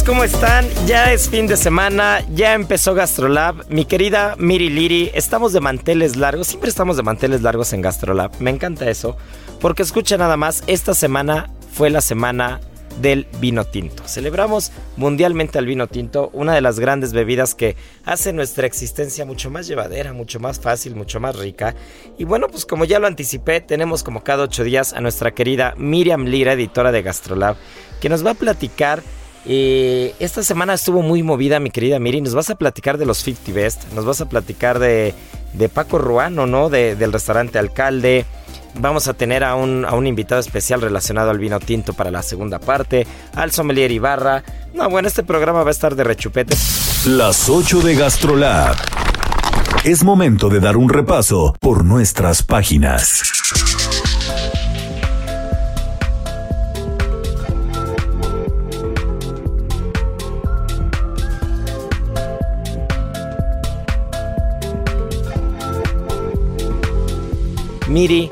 ¿Cómo están? Ya es fin de semana, ya empezó GastroLab. Mi querida Miri Liri, estamos de manteles largos, siempre estamos de manteles largos en GastroLab. Me encanta eso, porque escucha nada más, esta semana fue la semana del vino tinto. Celebramos mundialmente al vino tinto, una de las grandes bebidas que hace nuestra existencia mucho más llevadera, mucho más fácil, mucho más rica. Y bueno, pues como ya lo anticipé, tenemos como cada ocho días a nuestra querida Miriam Lira, editora de GastroLab, que nos va a platicar eh, esta semana estuvo muy movida, mi querida Miri. Nos vas a platicar de los 50 Best. Nos vas a platicar de, de Paco Ruano, ¿no? del restaurante Alcalde. Vamos a tener a un, a un invitado especial relacionado al vino tinto para la segunda parte. Al sommelier Ibarra. No, bueno, este programa va a estar de rechupete. Las 8 de GastroLab. Es momento de dar un repaso por nuestras páginas. Miri,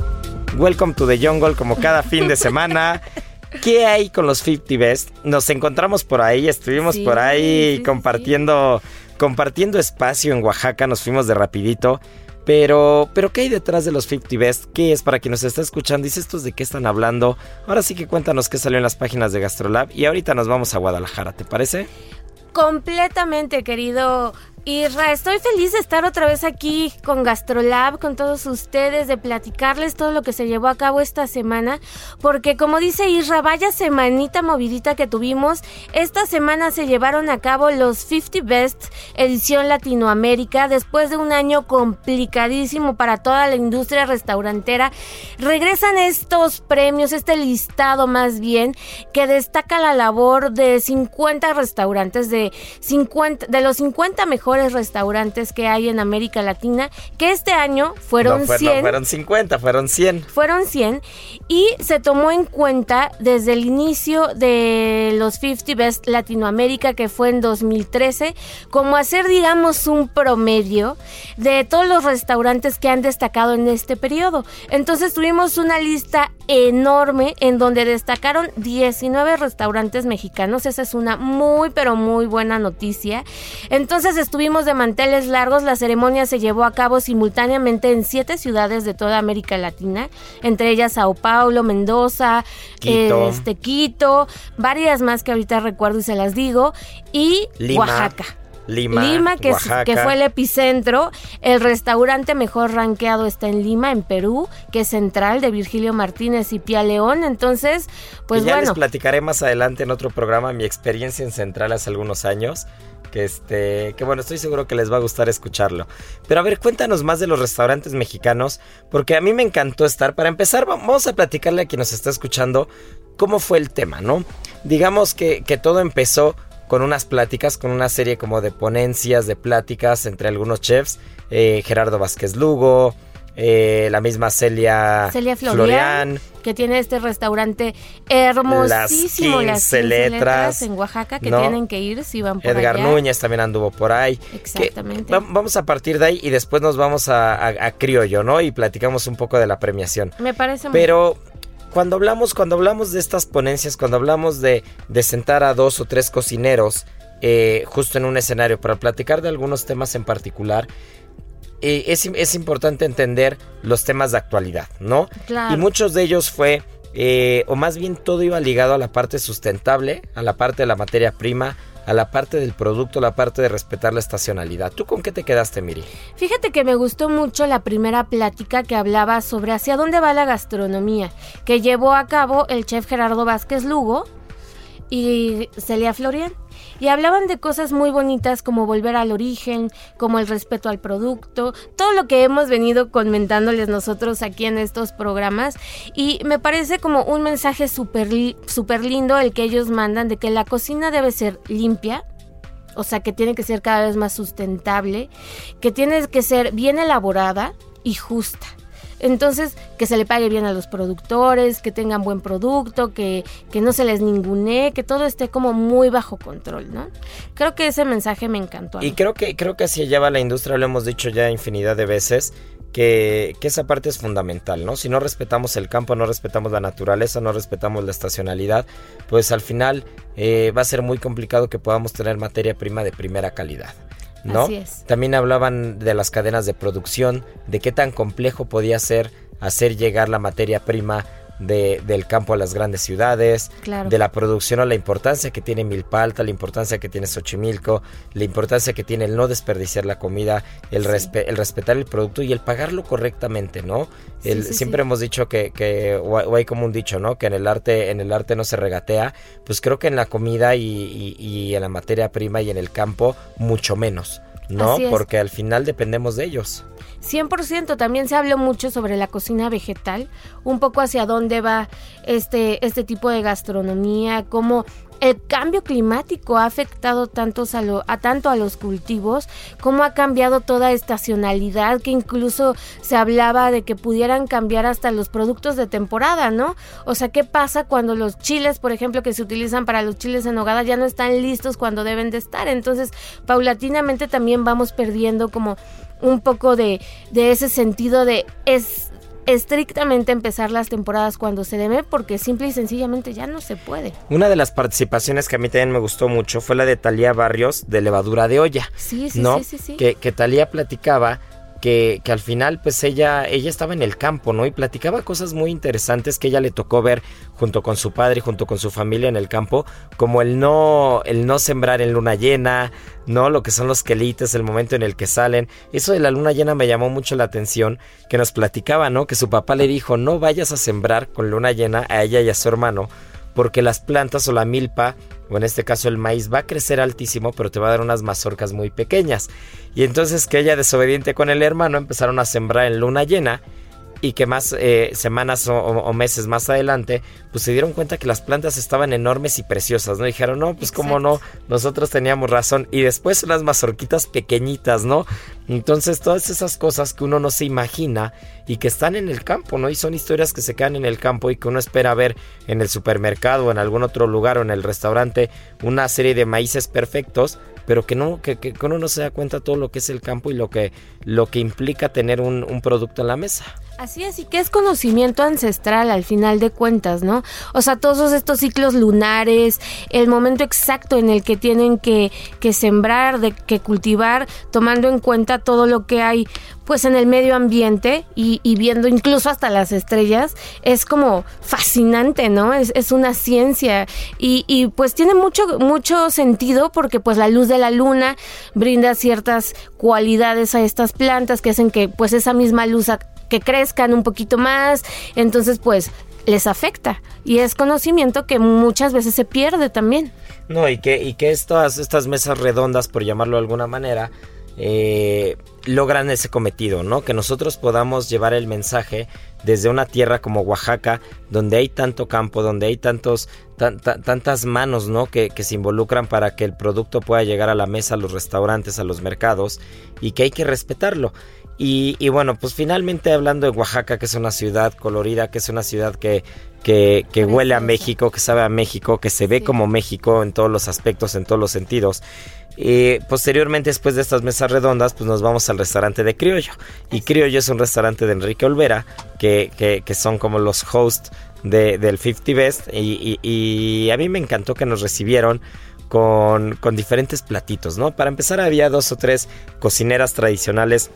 welcome to the jungle como cada fin de semana. ¿Qué hay con los 50 Best? Nos encontramos por ahí, estuvimos Sí, por ahí sí, compartiendo compartiendo espacio en Oaxaca, nos fuimos de rapidito. Pero, pero ¿qué hay detrás de los 50 Best? ¿Qué es para quien nos está escuchando? Dice estos de qué están hablando. Ahora sí que cuéntanos qué salió en las páginas de Gastrolab y ahorita nos vamos a Guadalajara, ¿te parece? Completamente, querido Isra. Estoy feliz de estar otra vez aquí con Gastrolab, con todos ustedes, de platicarles todo lo que se llevó a cabo esta semana. Porque como dice Isra, vaya semanita movidita que tuvimos. Esta semana se llevaron a cabo los 50 Best edición Latinoamérica. Después de un año complicadísimo para toda la industria restaurantera, regresan estos premios, este listado más bien, que destaca la labor de 50 restaurantes, de, 50, de los 50 mejores restaurantes que hay en América Latina, que este año fueron no, fue- 100. no fueron 50, fueron 100. Fueron 100 y se tomó en cuenta desde el inicio de los 50 Best Latinoamérica, que fue en 2013, como hacer, digamos, un promedio de todos los restaurantes que han destacado en este periodo. Entonces tuvimos una lista enorme en donde destacaron 19 restaurantes mexicanos. Esa es una muy, pero muy buena noticia. Entonces estuvimos de manteles largos. La ceremonia se llevó a cabo simultáneamente en siete ciudades de toda América Latina, entre ellas Sao Paulo, Mendoza, Quito. este Quito, varias más que ahorita recuerdo y se las digo, y Lima, Oaxaca. Lima, que, Oaxaca. que fue el epicentro. El restaurante mejor rankeado está en Lima, en Perú, que es central de Virgilio Martínez y Pia León. Entonces, pues y ya bueno. les platicaré más adelante en otro programa mi experiencia en Central hace algunos años. Que este, que bueno, estoy seguro que les va a gustar escucharlo. Pero a ver, cuéntanos más de los restaurantes mexicanos, porque a mí me encantó estar. Para empezar, va- vamos a platicarle a quien nos está escuchando cómo fue el tema, ¿no? Digamos que, que todo empezó con unas pláticas, con una serie como de ponencias, de pláticas entre algunos chefs, eh, Gerardo Vázquez Lugo, eh, la misma Celia, Celia Florian, que tiene este restaurante hermosísimo, las 15 letras, en Oaxaca, que tienen que ir si van por Edgar Núñez también anduvo por ahí. Exactamente. vamos a partir de ahí y después nos vamos a, Criollo, ¿no? Y platicamos un poco de la premiación. Me parece Pero cuando hablamos, cuando hablamos de estas ponencias, cuando hablamos de, de sentar a dos o tres cocineros eh, justo en un escenario para platicar de algunos temas en particular, eh, es, importante entender los temas de actualidad, ¿no? Claro. Y muchos de ellos fue, eh, o más bien todo iba ligado a la parte sustentable, a la parte de la materia prima, a la parte del producto, la parte de respetar la estacionalidad. ¿Tú con qué te quedaste, Miri? Fíjate que me gustó mucho la primera plática que hablaba sobre hacia dónde va la gastronomía, que llevó a cabo el chef Gerardo Vázquez Lugo y Celia Florian y hablaban de cosas muy bonitas como volver al origen, como el respeto al producto, todo lo que hemos venido comentándoles nosotros aquí en estos programas y me parece como un mensaje súper super lindo el que ellos mandan de que la cocina debe ser limpia, o sea, que tiene que ser cada vez más sustentable, que tiene que ser bien elaborada y justa. Entonces, que se le pague bien a los productores, que tengan buen producto, que, que no se les ningune, que todo esté como muy bajo control, ¿no? Creo que ese mensaje me encantó. y creo que, creo que así lleva la industria, lo hemos dicho ya infinidad de veces. Que, que, esa parte es fundamental, ¿no? Si no respetamos el campo, no respetamos la naturaleza, no respetamos la estacionalidad, pues al final eh, va a ser muy complicado que podamos tener materia prima de primera calidad. ¿No? También hablaban de las cadenas de producción, de qué tan complejo podía ser hacer llegar la materia prima de, del campo a las grandes ciudades, de la producción a la importancia que tiene Milpalta, la importancia que tiene Xochimilco, la importancia que tiene el no desperdiciar la comida, el, el respetar el producto y el pagarlo correctamente, ¿no? El, siempre hemos dicho que, que o, hay como un dicho, ¿no? Que en el arte, en el arte no se regatea, pues creo que en la comida y, y en la materia prima y en el campo mucho menos. ¿no? Porque al final dependemos de ellos. 100%, también se habló mucho sobre la cocina vegetal, un poco hacia dónde va este, este tipo de gastronomía, cómo el cambio climático ha afectado tantos a, lo, a tanto a los cultivos, cómo ha cambiado toda estacionalidad, que incluso se hablaba de que pudieran cambiar hasta los productos de temporada, ¿no? O sea, ¿qué pasa cuando los chiles, por ejemplo, que se utilizan para los chiles en hogada ya no están listos cuando deben de estar? Entonces, paulatinamente también vamos perdiendo como un poco de, de ese sentido de es estrictamente empezar las temporadas cuando se debe porque simple y sencillamente ya no se puede. Una de las participaciones que a mí también me gustó mucho fue la de Talía Barrios de levadura de olla. Sí, sí, ¿no? sí, sí, Que, que Talía platicaba que, que, al final pues ella, ella estaba en el campo, ¿no? Y platicaba cosas muy interesantes que ella le tocó ver junto con su padre y junto con su familia en el campo, como el no, el no sembrar en luna llena, ¿no? Lo que son los quelites, el momento en el que salen. Eso de la luna llena me llamó mucho la atención, que nos platicaba, ¿no? Que su papá le dijo, no vayas a sembrar con luna llena a ella y a su hermano, porque las plantas o la milpa o en este caso el maíz, va a crecer altísimo, pero te va a dar unas mazorcas muy pequeñas. Y entonces que ella desobediente con el hermano empezaron a sembrar en luna llena y que más eh, semanas o, meses más adelante, pues se dieron cuenta que las plantas estaban enormes y preciosas, ¿no? Dijeron, no, pues cómo no, nosotros teníamos razón. Y después unas mazorquitas pequeñitas, ¿no? Entonces todas esas cosas que uno no se imagina y que están en el campo, ¿no? Y son historias que se quedan en el campo y que uno espera ver en el supermercado o en algún otro lugar o en el restaurante una serie de maíces perfectos, pero que no, que, que uno no se da cuenta todo lo que es el campo y lo que, lo que implica tener un, un producto en la mesa. Así es, y que es conocimiento ancestral al final de cuentas, ¿no? O sea, todos estos ciclos lunares, el momento exacto en el que tienen que, que sembrar, de, que cultivar, tomando en cuenta todo lo que hay pues en el medio ambiente y, y, viendo incluso hasta las estrellas, es como fascinante, ¿no? Es, es una ciencia y, y, pues tiene mucho, mucho sentido porque pues la luz de la luna brinda ciertas cualidades a estas plantas que hacen que pues esa misma luz que crezcan un poquito más, entonces pues les afecta y es conocimiento que muchas veces se pierde también. No, y que, y que estas, estas mesas redondas, por llamarlo de alguna manera, eh, logran ese cometido, ¿no? Que nosotros podamos llevar el mensaje desde una tierra como Oaxaca, donde hay tanto campo, donde hay tantos, tantas manos, ¿no? Que, que, se involucran para que el producto pueda llegar a la mesa, a los restaurantes, a los mercados, y que hay que respetarlo. Y, y bueno, pues finalmente hablando de Oaxaca, que es una ciudad colorida, que es una ciudad que, que, que huele a México, que sabe a México, que se ve Sí. como México en todos los aspectos, en todos los sentidos. Eh, posteriormente, después de estas mesas redondas, pues nos vamos al restaurante de Criollo. Y Criollo es un restaurante de Enrique Olvera, que, que, que son como los hosts de, del 50 Best. Y, y- y a mí me encantó que nos recibieron con, con diferentes platitos, ¿no? Para empezar, había dos o tres cocineras tradicionales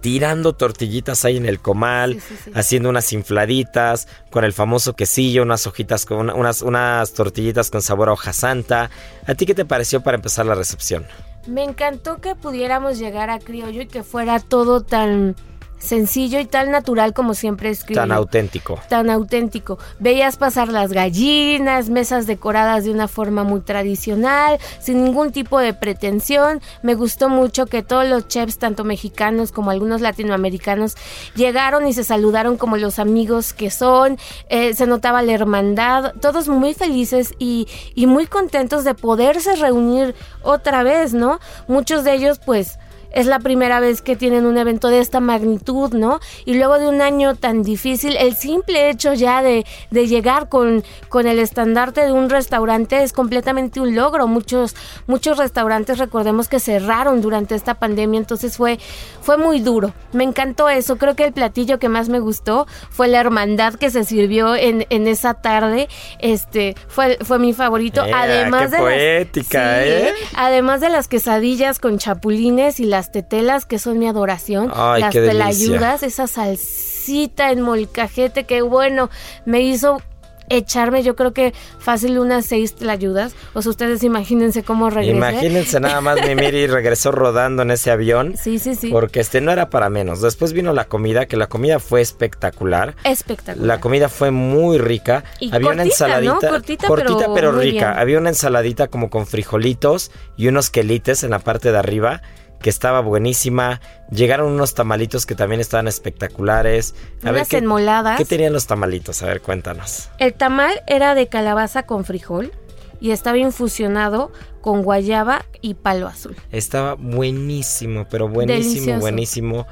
tirando tortillitas ahí en el comal, Sí, sí, sí. haciendo unas infladitas, con el famoso quesillo, unas hojitas con una- unas, unas tortillitas con sabor a hoja santa. ¿A ti qué te pareció para empezar la recepción? Me encantó que pudiéramos llegar a Criollo y que fuera todo tan sencillo y tan natural como siempre es Criollo. Tan auténtico. tan auténtico. Veías pasar las gallinas, mesas decoradas de una forma muy tradicional, sin ningún tipo de pretensión. Me gustó mucho que todos los chefs, tanto mexicanos como algunos latinoamericanos, llegaron y se saludaron como los amigos que son. Eh, se notaba la hermandad, todos muy felices y, y muy contentos de poderse reunir otra vez, ¿no? Muchos de ellos, pues es la primera vez que tienen un evento de esta magnitud, ¿no? Y luego de un año tan difícil, el simple hecho ya de, de llegar con, con el estandarte de un restaurante es completamente un logro. Muchos, muchos restaurantes, recordemos que cerraron durante esta pandemia, entonces fue, fue muy duro. Me encantó eso. Creo que el platillo que más me gustó fue la hermandad que se sirvió en, en esa tarde. Este fue, fue mi favorito. Eh, Además qué de las- poética, ¿eh? Además de las quesadillas con chapulines y las tetelas, que son mi adoración. Ay, las telayudas, esa salsita en molcajete, que bueno, me hizo echarme, yo creo que fácil unas seis telayudas. O sea, ustedes imagínense cómo regresé. Imagínense nada más, mi Miri regresó rodando en ese avión. Sí, sí, sí. Porque este no era para menos. Después vino la comida, que la comida fue espectacular. Espectacular. La comida fue muy rica. Y Había una cortita, ¿no? ensaladita. Cortita, pero rica. bien. Había una ensaladita como con frijolitos y unos quelites en la parte de arriba. Que estaba buenísima. Llegaron unos tamalitos que también estaban espectaculares. A Unas ¿qué, enmoladas. ¿Qué tenían los tamalitos? A ver, cuéntanos. El tamal era de calabaza con frijol y estaba infusionado con guayaba y palo azul. Estaba buenísimo, pero buenísimo, Delicioso. buenísimo.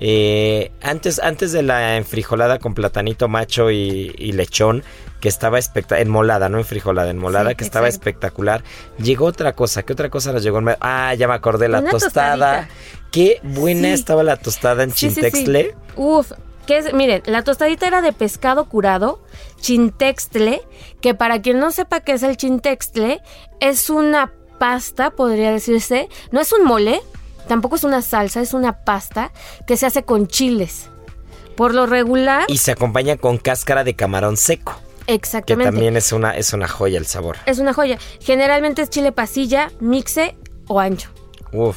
Eh, antes, antes de la enfrijolada con platanito macho y, y lechón, que estaba espectacular, enmolada, no enfrijolada, enmolada, Sí, que estaba espectacular. Llegó otra cosa, ¿qué otra cosa nos llegó? en? Ah, ya me acordé, la Una tostada. tostadita. Qué buena Sí. estaba la tostada en sí. chintextle. Uf, que es, miren, la tostadita era de pescado curado, chintextle, que para quien no sepa qué es el chintextle, es una pasta, podría decirse, no es un mole, tampoco es una salsa, es una pasta que se hace con chiles. Por lo regular, Y se acompaña con cáscara de camarón seco, que exactamente. también es una, es una joya el sabor. Es una joya. Generalmente es chile pasilla, mixe o ancho. Uf.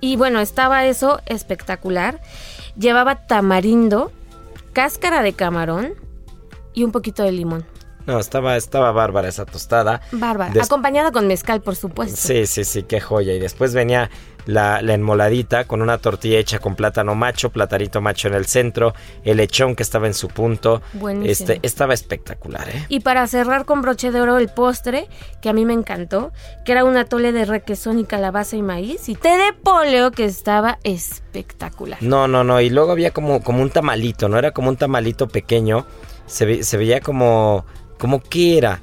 Y bueno, estaba eso espectacular. Llevaba tamarindo, cáscara de camarón y un poquito de limón. No, estaba, estaba bárbara esa tostada. Bárbara. Des- Acompañada con mezcal, por supuesto. Sí, sí, sí, qué joya. Y después venía la, la enmoladita con una tortilla hecha con plátano macho, platanito macho en el centro, el lechón que estaba en su punto. Buenísimo. Este, estaba espectacular, ¿eh? Y para cerrar con broche de oro el postre, que a mí me encantó, que era un atole de requesón y calabaza y maíz, y té de poleo que estaba espectacular. No, no, no. Y luego había como, como un tamalito, ¿no? Era como un tamalito pequeño. Se, ve- se veía como. Como qué era.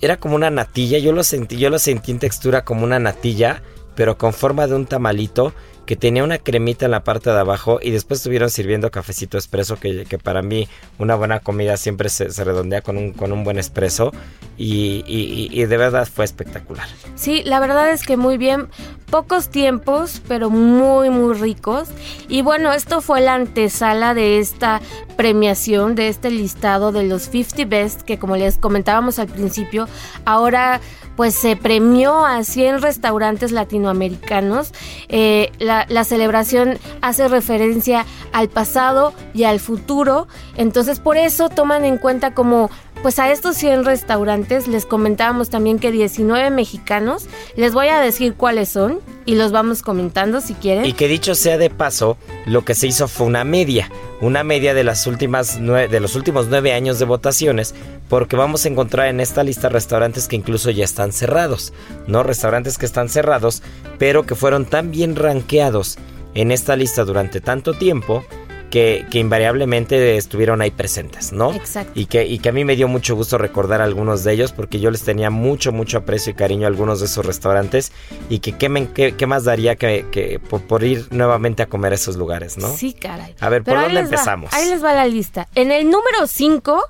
Era como una natilla. Yo lo sentí, yo lo sentí en textura como una natilla, pero con forma de un tamalito que tenía una cremita en la parte de abajo y después estuvieron sirviendo cafecito expreso que, para mí una buena comida siempre se, redondea con un, con un buen expreso y, y- y- y de verdad fue espectacular. Sí, la verdad es que muy bien, pocos tiempos, pero muy, muy ricos. Y bueno, esto fue la antesala de esta premiación, de este listado de los 50 Best, que como les comentábamos al principio, ahora pues se premió a 100 restaurantes latinoamericanos. Eh, la, la celebración hace referencia al pasado y al futuro, entonces por eso toman en cuenta como pues a estos 100 restaurantes les comentábamos también que 19 mexicanos, les voy a decir cuáles son y los vamos comentando si quieren. Y que dicho sea de paso, lo que se hizo fue una media, una media de las últimas de los últimos nueve años de votaciones, porque vamos a encontrar en esta lista restaurantes que incluso ya están cerrados, no restaurantes que están cerrados, pero que fueron tan bien rankeados en esta lista durante tanto tiempo que, que invariablemente estuvieron ahí presentes, ¿no? Exacto. Y que, y que a mí me dio mucho gusto recordar algunos de ellos porque yo les tenía mucho, mucho aprecio y cariño a algunos de esos restaurantes y que qué, me- qué- qué más daría que, que por, por ir nuevamente a comer a esos lugares, ¿no? Sí, caray. A ver, ¿por Pero dónde va, empezamos? ahí les va la lista. En el número 5,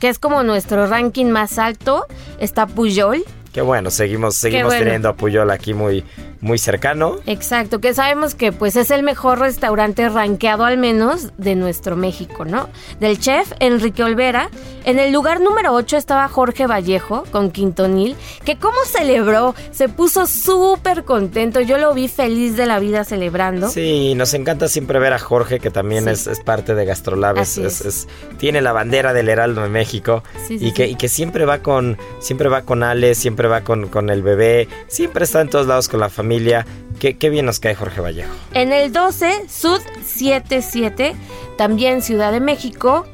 que es como nuestro ranking más alto, está Puyol. Qué bueno, seguimos, seguimos bueno. teniendo a Puyol aquí muy, muy cercano. Exacto, que sabemos que pues es el mejor restaurante rankeado al menos de nuestro México, ¿no? Del chef Enrique Olvera. En el lugar número 8 estaba Jorge Vallejo con Quintonil, que cómo celebró, se puso súper contento, yo lo vi feliz de la vida celebrando. Sí, nos encanta siempre ver a Jorge, que también Sí. es, es parte de Gastrolab, es- Así es- es. es- tiene la bandera del Heraldo de México Sí, sí, y, que, y que siempre va con, siempre va con Ale, siempre va con, con el bebé, siempre está en todos lados con la familia. Qué, qué bien nos cae Jorge Vallejo. En el 12, Sud 77, también Ciudad de México,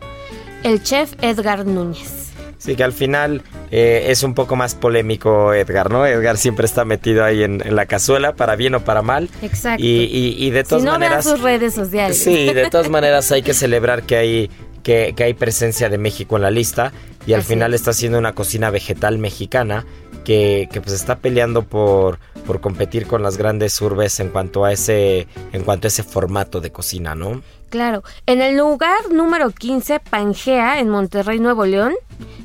el chef Edgar Núñez. Sí, que al final eh, es un poco más polémico Edgar, ¿no? Edgar siempre está metido ahí en, en la cazuela, para bien o para mal. Exacto. Y, y- y de Si todas no vean maneras... sus redes sociales. Sí, de todas maneras hay que celebrar que hay, que, que hay presencia de México en la lista y al Así final es. está haciendo una cocina vegetal mexicana que, que, pues está peleando por, por competir con las grandes urbes en cuanto a ese en cuanto a ese formato de cocina, ¿no? Claro. En el lugar número 15, Pangea, en Monterrey, Nuevo León,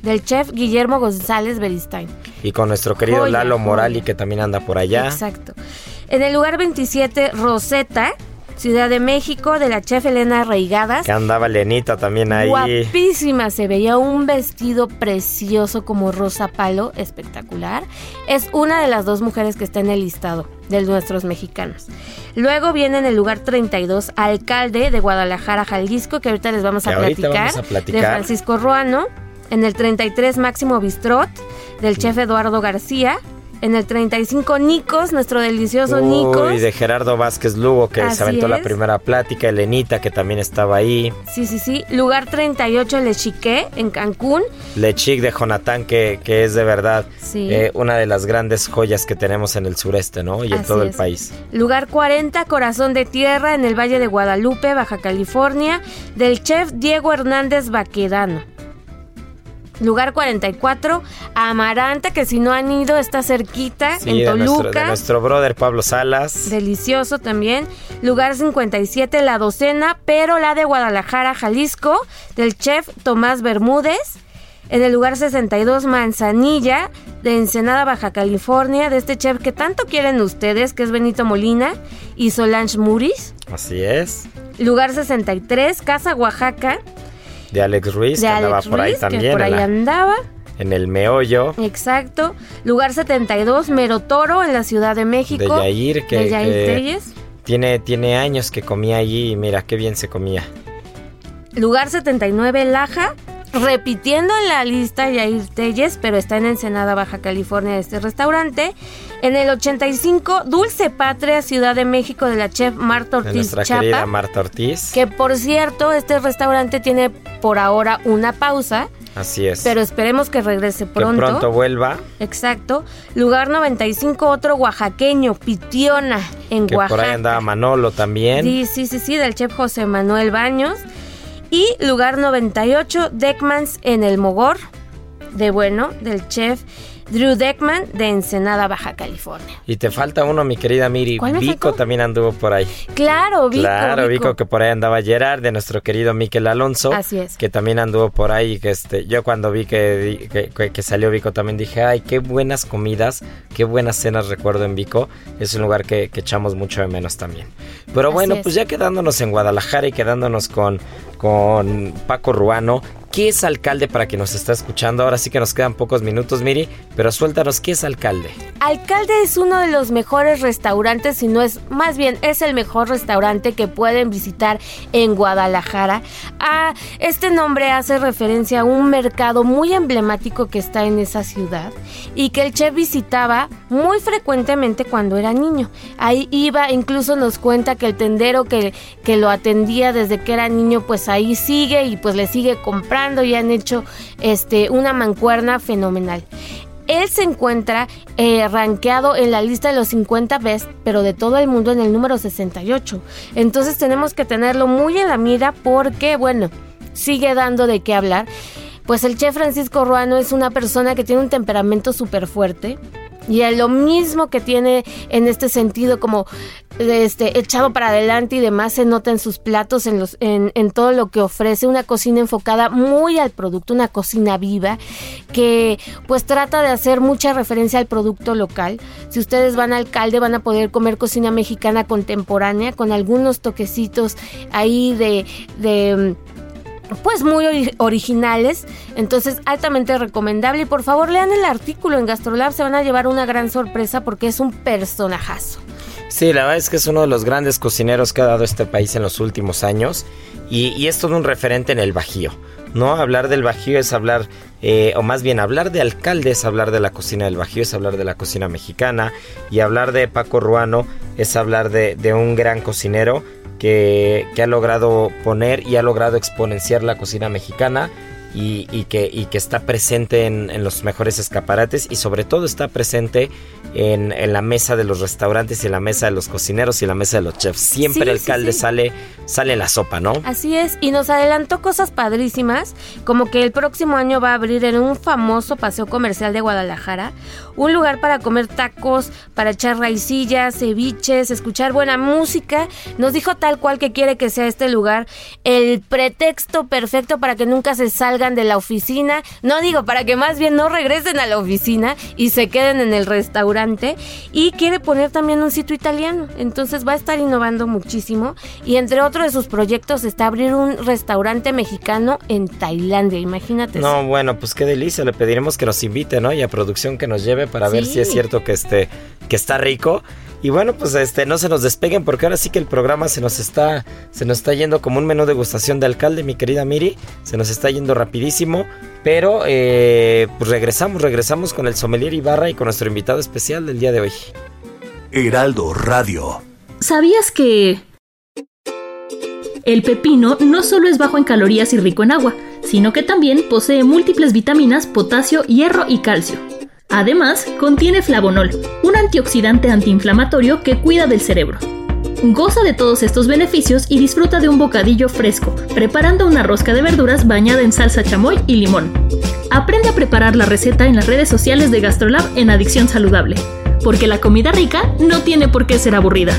del chef Guillermo González Beristain. Y con nuestro querido Joya, Lalo joya. Morali que también anda por allá. Exacto. En el lugar 27, Rosetta, Ciudad de México, de la chef Elena Reigadas. Que andaba Lenita también ahí. Guapísima, se veía un vestido precioso como rosa palo, espectacular. Es una de las dos mujeres que está en el listado de nuestros mexicanos. Luego viene en el lugar 32, alcalde de Guadalajara, Jalisco, que ahorita les vamos a, platicar, vamos a platicar. de Francisco Ruano. En el 33, Máximo Bistrot, del chef Eduardo García. En el 35, Nicos, nuestro delicioso Nicos. Uy, de Gerardo Vázquez Lugo que Así se aventó la primera plática, Elenita que también estaba ahí. Sí, sí, sí. Lugar 38, Le Chiqué, en Cancún. Lechic de Jonathan, que, que es de verdad Sí. eh, una de las grandes joyas que tenemos en el sureste, ¿no? Y en todo el país. Lugar 40, Corazón de Tierra, en el Valle de Guadalupe, Baja California, del chef Diego Hernández Baquedano. Lugar 44, Amaranta, que si no han ido está cerquita, Sí, en de nuestro, de Toluca. nuestro brother Pablo Salas. Delicioso también. Lugar 57, La Docena, pero la de Guadalajara, Jalisco, del chef Tomás Bermúdez. En el lugar 62, Manzanilla, de Ensenada, Baja California, de este chef que tanto quieren ustedes, que es Benito Molina y Solange Muris. Así es. Lugar 63, Casa Oaxaca, De Alex Ruiz, de que andaba por ahí Ruiz, que también. por en, ahí la- andaba. en el meollo. Exacto. Lugar 72, Merotoro, en la Ciudad de México. De Yair, que, de Yair que tiene, tiene años que comía allí y mira qué bien se comía. Lugar 79, Laja. Repitiendo en la lista Yair Telles, pero está en Ensenada, Baja California, este restaurante. En el 85, Dulce Patria, Ciudad de México, de la chef Marta Ortiz nuestra Chapa. querida Marta Ortiz. Que por cierto, este restaurante tiene por ahora una pausa, Así es. pero esperemos que regrese que pronto. pronto vuelva. Exacto. Lugar 95, otro oaxaqueño, Pitiona, en Que Oaxaca. por ahí andaba Manolo también. Sí, sí, sí, sí, del chef José Manuel Baños. Y lugar 98, Deckmans en el Mogor, de bueno, del chef Drew Deckman de Ensenada, Baja California. Y te falta uno, mi querida Miri. ¿Cuál me Vico también anduvo por ahí. Claro, Vico. claro, Vico. que por ahí andaba Gerard, de nuestro querido Miquel Alonso. Así es. Que también anduvo por ahí. Que este, yo cuando vi que, que, que- que salió Vico también dije, ay, qué buenas comidas, qué buenas cenas recuerdo en Vico. Es un lugar que, que echamos mucho de menos también. Pero Así bueno, es. pues ya quedándonos en Guadalajara y quedándonos con, con Paco Ruano. ¿Qué es alcalde para quien nos está escuchando? Ahora sí que nos quedan pocos minutos, Miri, pero suéltanos, ¿qué es alcalde? Alcalde es uno de los mejores restaurantes, si no es, más bien es el mejor restaurante que pueden visitar en Guadalajara. Ah, este nombre hace referencia a un mercado muy emblemático que está en esa ciudad y que el chef visitaba muy frecuentemente cuando era niño. Ahí iba, incluso nos cuenta que el tendero que, que lo atendía desde que era niño, pues ahí sigue y pues le sigue comprando y han hecho este una mancuerna fenomenal. Él se encuentra eh, rankeado en la lista de los 50 best, pero de todo el mundo en el número 68. Entonces tenemos que tenerlo muy en la mira porque, bueno, sigue dando de qué hablar. Pues el chef Francisco Ruano es una persona que tiene un temperamento súper fuerte. Y es lo mismo que tiene en este sentido, como este, echado para adelante y demás, se nota en sus platos, en, los, en, en todo lo que ofrece. Una cocina enfocada muy al producto, una cocina viva, que pues trata de hacer mucha referencia al producto local. Si ustedes van al calde, van a poder comer cocina mexicana contemporánea, con algunos toquecitos ahí de. de pues muy ori- originales, entonces altamente recomendable y por favor lean el artículo en Gastrolab, se van a llevar una gran sorpresa porque es un personajazo. Sí, la verdad es que es uno de los grandes cocineros que ha dado este país en los últimos años y, y es todo un referente en el Bajío. ¿no? Hablar del Bajío es hablar, eh, o más bien hablar de alcalde es hablar de la cocina del Bajío, es hablar de la cocina mexicana y hablar de Paco Ruano es hablar de, de un gran cocinero que, que ha logrado poner y ha logrado exponenciar la cocina mexicana y, y que, y que está presente en, en los mejores escaparates y sobre todo está presente en, en la mesa de los restaurantes y en la mesa de los cocineros y en la mesa de los chefs. Siempre Sí, el sí, calde sí. sale sale en la sopa, ¿no? Así es, y nos adelantó cosas padrísimas, como que el próximo año va a abrir en un famoso paseo comercial de Guadalajara, un lugar para comer tacos, para echar raicillas, ceviches, escuchar buena música. Nos dijo tal cual que quiere que sea este lugar el pretexto perfecto para que nunca se salgan de la oficina, no digo para que más bien no regresen a la oficina y se queden en el restaurante y quiere poner también un sitio italiano, entonces va a estar innovando muchísimo y entre otros de sus proyectos está abrir un restaurante mexicano en Tailandia, imagínate. No, bueno, pues qué delicia. Le pediremos que nos invite, ¿no? Y a producción que nos lleve para ver si es cierto que este que está rico. Y bueno, pues este no se nos despeguen porque ahora sí que el programa se nos está se nos está yendo como un menú degustación de alcalde, mi querida Miri. Se nos está yendo rapidísimo, pero eh, pues regresamos, regresamos con el sommelier Ibarra y con nuestro invitado especial del día de hoy. Heraldo Radio. ¿Sabías que... El pepino no solo es bajo en calorías y rico en agua, sino que también posee múltiples vitaminas, potasio, hierro y calcio. Además, contiene flavonol, un antioxidante antiinflamatorio que cuida del cerebro. Goza de todos estos beneficios y disfruta de un bocadillo fresco, preparando una rosca de verduras bañada en salsa chamoy y limón. Aprende a preparar la receta en las redes sociales de Gastrolab en Adicción Saludable, porque la comida rica no tiene por qué ser aburrida.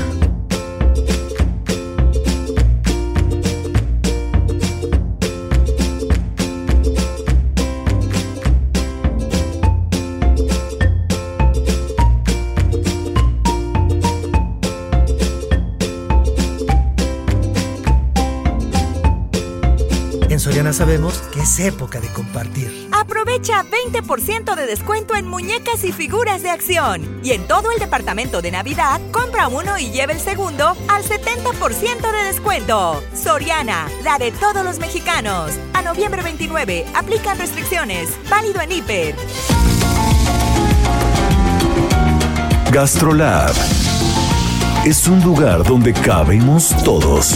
Sabemos que es época de compartir. Aprovecha 20% de descuento en muñecas y figuras de acción. Y en todo el departamento de Navidad, compra uno y lleva el segundo al 70% de descuento. Soriana, la de todos los mexicanos. A noviembre 29, aplican restricciones. Válido en Hiper. Gastrolab es un lugar donde cabemos todos.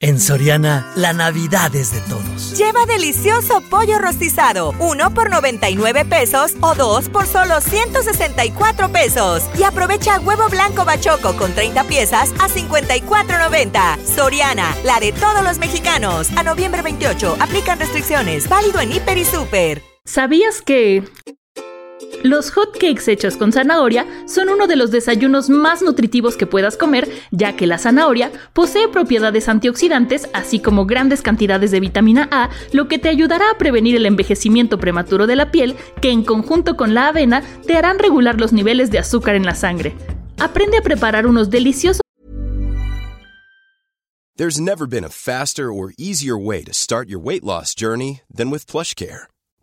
En Soriana, la Navidad es de todos. Lleva delicioso pollo rostizado, uno por 99 pesos o dos por solo 164 pesos. Y aprovecha huevo blanco bachoco con 30 piezas a 54.90. Soriana, la de todos los mexicanos. A noviembre 28, aplican restricciones. Válido en Hiper y Super. ¿Sabías que... Los hot cakes hechos con zanahoria son uno de los desayunos más nutritivos que puedas comer, ya que la zanahoria posee propiedades antioxidantes, así como grandes cantidades de vitamina A, lo que te ayudará a prevenir el envejecimiento prematuro de la piel, que en conjunto con la avena te harán regular los niveles de azúcar en la sangre. Aprende a preparar unos deliciosos with PlushCare.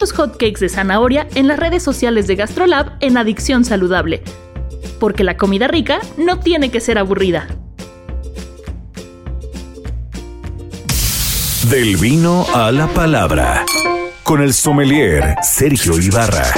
Los hotcakes de zanahoria en las redes sociales de GastroLab en Adicción Saludable. Porque la comida rica no tiene que ser aburrida. Del vino a la palabra. Con el sommelier Sergio Ibarra.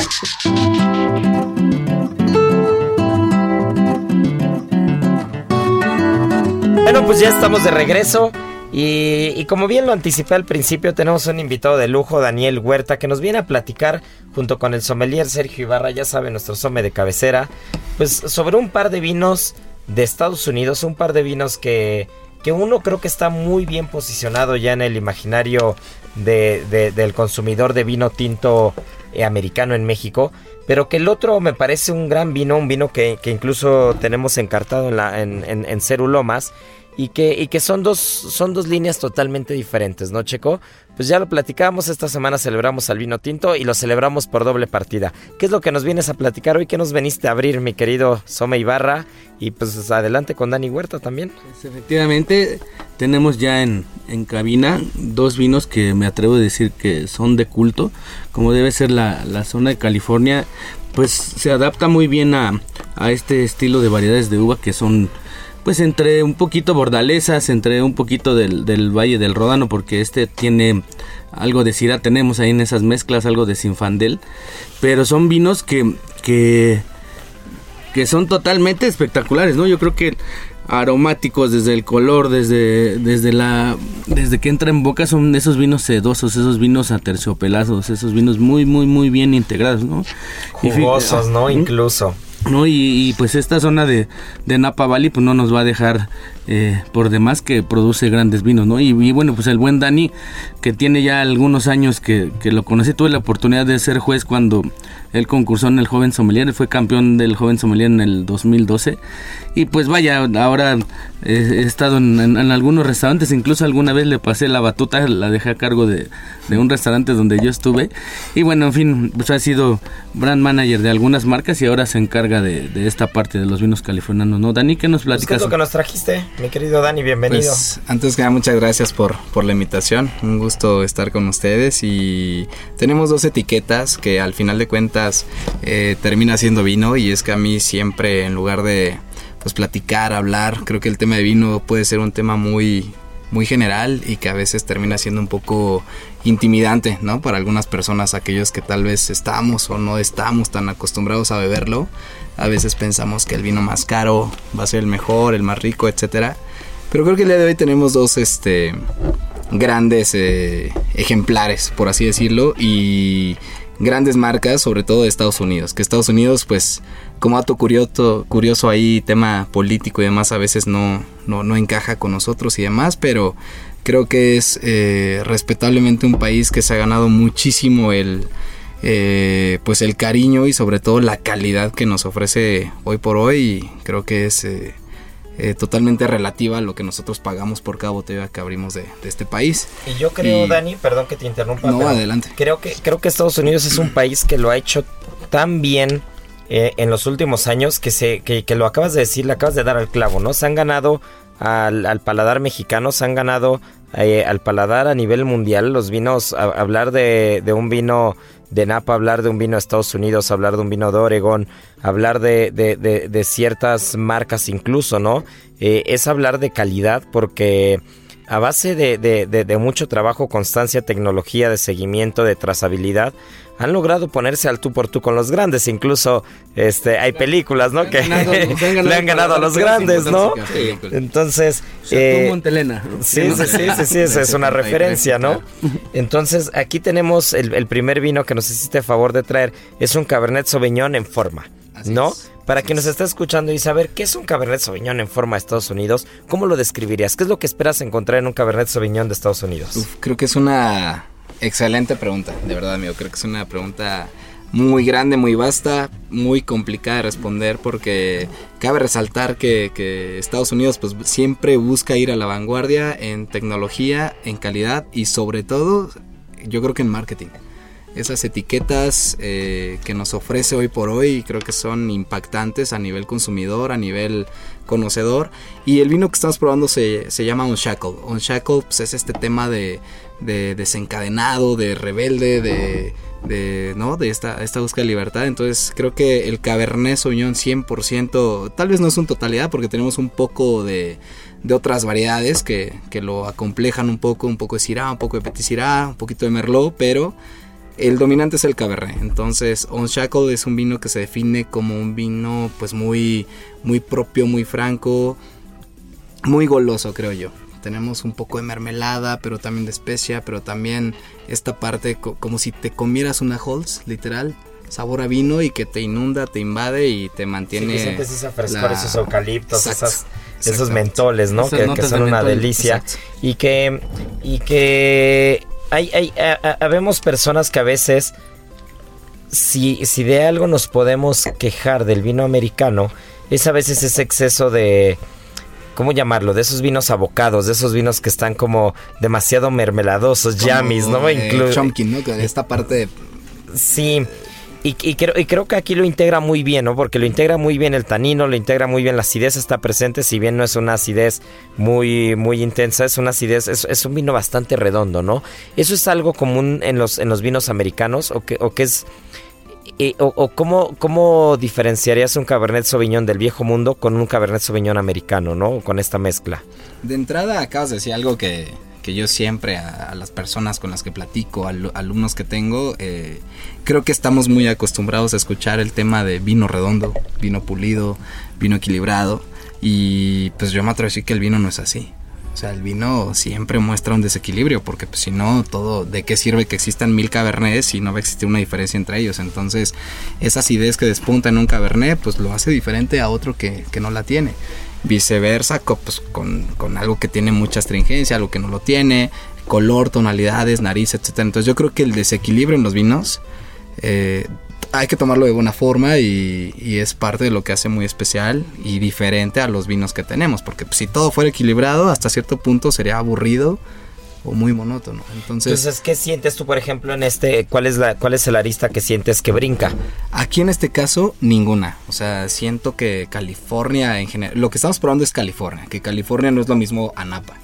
Bueno, pues ya estamos de regreso. Y, y, como bien lo anticipé al principio, tenemos un invitado de lujo, Daniel Huerta, que nos viene a platicar junto con el sommelier Sergio Ibarra, ya sabe, nuestro somme de cabecera, pues sobre un par de vinos de Estados Unidos, un par de vinos que, que uno creo que está muy bien posicionado ya en el imaginario de, de, del consumidor de vino tinto eh, americano en México, pero que el otro me parece un gran vino, un vino que, que incluso tenemos encartado en, la, en, en, en Cerulomas y que, y que son, dos, son dos líneas totalmente diferentes, ¿no, Checo? Pues ya lo platicamos, esta semana celebramos al vino tinto y lo celebramos por doble partida. ¿Qué es lo que nos vienes a platicar hoy? ¿Qué nos veniste a abrir, mi querido Soma Ibarra? Y pues adelante con Dani Huerta también. Pues efectivamente, tenemos ya en, en cabina dos vinos que me atrevo a decir que son de culto, como debe ser la, la zona de California, pues se adapta muy bien a, a este estilo de variedades de uva que son pues entre un poquito bordalesas, entre un poquito del, del, Valle del Ródano, porque este tiene algo de Syrah, tenemos ahí en esas mezclas algo de Sinfandel, pero son vinos que, que, que son totalmente espectaculares, ¿no? Yo creo que aromáticos desde el color, desde, desde la desde que entra en boca son esos vinos sedosos, esos vinos aterciopelados, esos vinos muy muy muy bien integrados, ¿no? Jugosos, ¿no? Incluso. ¿No? Y, pues esta zona de, de, Napa Valley pues no nos va a dejar eh, por demás que produce grandes vinos, ¿no? Y, y, bueno, pues el buen Dani, que tiene ya algunos años que, que, lo conocí, tuve la oportunidad de ser juez cuando él concursó en el Joven Sommelier, fue campeón del Joven Sommelier en el 2012. Y pues vaya, ahora he estado en, en, en, algunos restaurantes, incluso alguna vez le pasé la batuta, la dejé a cargo de, de, un restaurante donde yo estuve. Y bueno, en fin, pues ha sido brand manager de algunas marcas y ahora se encarga de, de esta parte de los vinos californianos, ¿no? Dani, ¿qué nos platicas? ¿Qué es lo que nos trajiste, mi querido Dani? Bienvenido. Pues, antes que nada, muchas gracias por, por la invitación. Un gusto estar con ustedes. Y tenemos dos etiquetas que al final de cuentas eh, termina siendo vino. Y es que a mí siempre, en lugar de pues platicar, hablar. Creo que el tema de vino puede ser un tema muy, muy general y que a veces termina siendo un poco intimidante, ¿no? Para algunas personas, aquellos que tal vez estamos o no estamos tan acostumbrados a beberlo. A veces pensamos que el vino más caro va a ser el mejor, el más rico, etcétera. Pero creo que el día de hoy tenemos dos este, grandes eh, ejemplares, por así decirlo, y grandes marcas, sobre todo de Estados Unidos. Que Estados Unidos, pues, como dato curioso, curioso ahí, tema político y demás, a veces no, no, no encaja con nosotros y demás, pero creo que es eh, respetablemente un país que se ha ganado muchísimo el, eh, pues el cariño y sobre todo la calidad que nos ofrece hoy por hoy. Y creo que es eh, eh, totalmente relativa a lo que nosotros pagamos por cada botella que abrimos de, de este país. Y yo creo, y... Dani, perdón que te interrumpa. No, adelante. Creo que, creo que Estados Unidos es un país que lo ha hecho tan bien eh, en los últimos años que, se, que, que, lo acabas de decir, le acabas de dar al clavo, ¿no? Se han ganado al, al paladar mexicano, se han ganado eh, al paladar a nivel mundial los vinos, a hablar de, de, un vino de Napa, hablar de un vino de Estados Unidos, hablar de un vino de Oregón, hablar de, de, de ciertas marcas incluso, ¿no? Eh, es hablar de calidad porque a base de, de, de, de, mucho trabajo, constancia, tecnología, de seguimiento, de trazabilidad, han logrado ponerse al tú por tú con los grandes. Incluso este, hay películas, ¿no? Que ganado, le han ganado a los grandes, ¿no? Entonces. Eh, Montelena. Sí, sí, sí, sí, sí, esa es una referencia, ¿no? Entonces, aquí tenemos el, el primer vino que nos hiciste favor de traer. Es un Cabernet Sauvignon en forma. ¿no? Para quien nos está escuchando y saber qué es un Cabernet Sauvignon en forma de Estados Unidos, ¿cómo lo describirías? ¿Qué es lo que esperas encontrar en un Cabernet Sauvignon de Estados Unidos? Uf, creo que es una excelente pregunta, de verdad, amigo. Creo que es una pregunta muy grande, muy vasta, muy complicada de responder porque cabe resaltar que, Estados Unidos pues siempre busca ir a la vanguardia en tecnología, en calidad y sobre todo yo creo que en marketing esas etiquetas eh, que nos ofrece hoy por hoy creo que son impactantes a nivel consumidor, a nivel conocedor. Y el vino que estamos probando se, se llama Unshackle. Unshackle pues, es este tema de, de desencadenado, de rebelde, de, de, ¿no? de esta, esta búsqueda de libertad. Entonces creo que el Cabernet Sauvignon 100%, tal vez no es un totalidad porque tenemos un poco de, de otras variedades que, que, lo acomplejan un poco, un poco de Syrah, un poco de Petit un poquito de Merlot, pero el dominante es el Cabernet. Entonces, Unshackle es un vino que se define como un vino pues muy muy propio, muy franco, muy goloso, creo yo. Tenemos un poco de mermelada, pero también de especia, pero también esta parte como si te comieras una Holz, literal. Sabor a vino y que te inunda, te invade y te mantiene. Sí, que sientes esa frescor, esos eucaliptos, esos mentoles, ¿no? Que, que, son una delicia. Y que, y que hay, hay, habemos personas que a veces, si, si de algo nos podemos quejar del vino americano, es a veces ese exceso de, ¿cómo llamarlo? De esos vinos abocados, de esos vinos que están como demasiado mermeladosos, yamis, ¿no? Incluso. ¿no? Esta parte. Sí. Y, creo, y, creo, que aquí lo integra muy bien, ¿no? Porque lo integra muy bien el tanino, lo integra muy bien, la acidez está presente, si bien no es una acidez muy, muy intensa, es una acidez, es, un vino bastante redondo, ¿no? Eso es algo común en los, en los vinos americanos, o o es... Eh, o, cómo, cómo, diferenciarías un Cabernet Sauvignon del viejo mundo con un Cabernet Sauvignon americano, ¿no? Con esta mezcla. De entrada acabas de decir algo que, que yo siempre a, las personas con las que platico, a alumnos que tengo, eh, creo que estamos muy acostumbrados a escuchar el tema de vino redondo, vino pulido, vino equilibrado. Y pues yo me atrevo a decir que el vino no es así. O sea, el vino siempre muestra un desequilibrio, porque pues, si no, todo, ¿de qué sirve que existan mil cabernets si no va a existir una diferencia entre ellos? Entonces, esa acidez que despunta en un cabernet, pues lo hace diferente a otro que, que no la tiene viceversa pues, con, con, algo que tiene mucha astringencia, algo que no lo tiene, color, tonalidades, nariz, etc. Entonces yo creo que el desequilibrio en los vinos eh, hay que tomarlo de buena forma y, es parte de lo que hace muy especial y diferente a los vinos que tenemos, porque pues, si todo fuera equilibrado hasta cierto punto sería aburrido o muy monótono. Entonces, ¿qué sientes tú, por ejemplo, en este? ¿Cuál es la, cuál es el arista que sientes que brinca? Aquí en este caso, ninguna. O sea, siento que California en general, lo que estamos probando es California, que California no es lo mismo a Napa.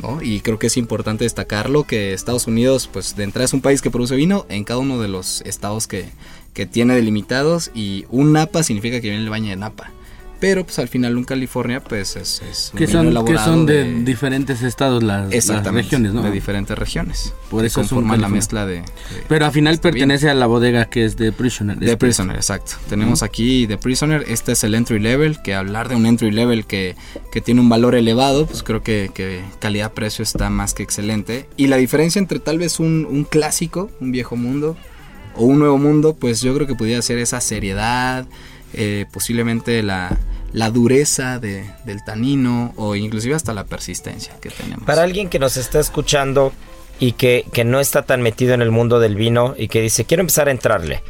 ¿no? Y creo que es importante destacarlo que Estados Unidos, pues de entrada es un país que produce vino en cada uno de los estados que, que tiene delimitados y un Napa significa que viene el baño de Napa pero pues al final en California pues es, es que son, que son de, diferentes estados las, regiones, ¿no? De diferentes regiones. Por eso conforman la mezcla de, Pero al final pertenece a la bodega que es de Prisoner. De Prisoner, exacto. Tenemos aquí The Prisoner, este es el entry level, que hablar de un entry level que, que tiene un valor elevado, pues creo que, que calidad-precio está más que excelente. Y la diferencia entre tal vez un, un clásico, un viejo mundo, o un nuevo mundo, pues yo creo que podría ser esa seriedad, eh, posiblemente la, la dureza de, del tanino o inclusive hasta la persistencia que tenemos. Para alguien que nos está escuchando y que, que no está tan metido en el mundo del vino y que dice, quiero empezar a entrarle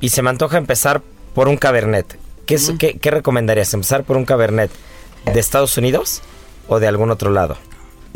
y se me antoja empezar por un cabernet, ¿qué, qué, qué recomendarías? ¿Empezar por un cabernet de Estados Unidos o de algún otro lado?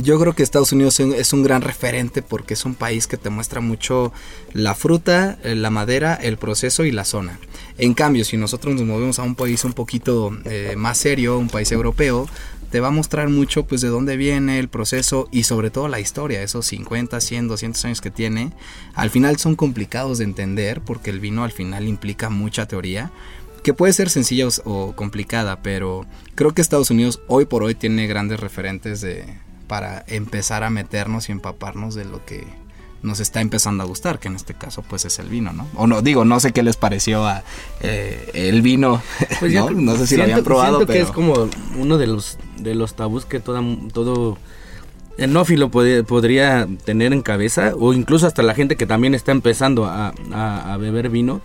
Yo creo que Estados Unidos es un gran referente porque es un país que te muestra mucho la fruta, eh, la madera, el proceso y la zona. En cambio, si nosotros nos movemos a un país un poquito eh, más serio, un país europeo, te va a mostrar mucho pues de dónde viene el proceso y sobre todo la historia, esos 50, 100, 200 años que tiene. Al final son complicados de entender porque el vino al final implica mucha teoría que puede ser sencilla o complicada, pero creo que Estados Unidos hoy por hoy tiene grandes referentes de, para empezar a meternos y empaparnos de lo que nos está empezando a gustar, que en este caso pues es el vino, ¿no? O no, digo, no sé qué les pareció a eh, el vino, pues ¿no? sé si lo habían probado, siento que es como uno de los, de los tabús que toda, todo enófilo podría tener en cabeza, o incluso hasta la gente que también está empezando a, a beber vino,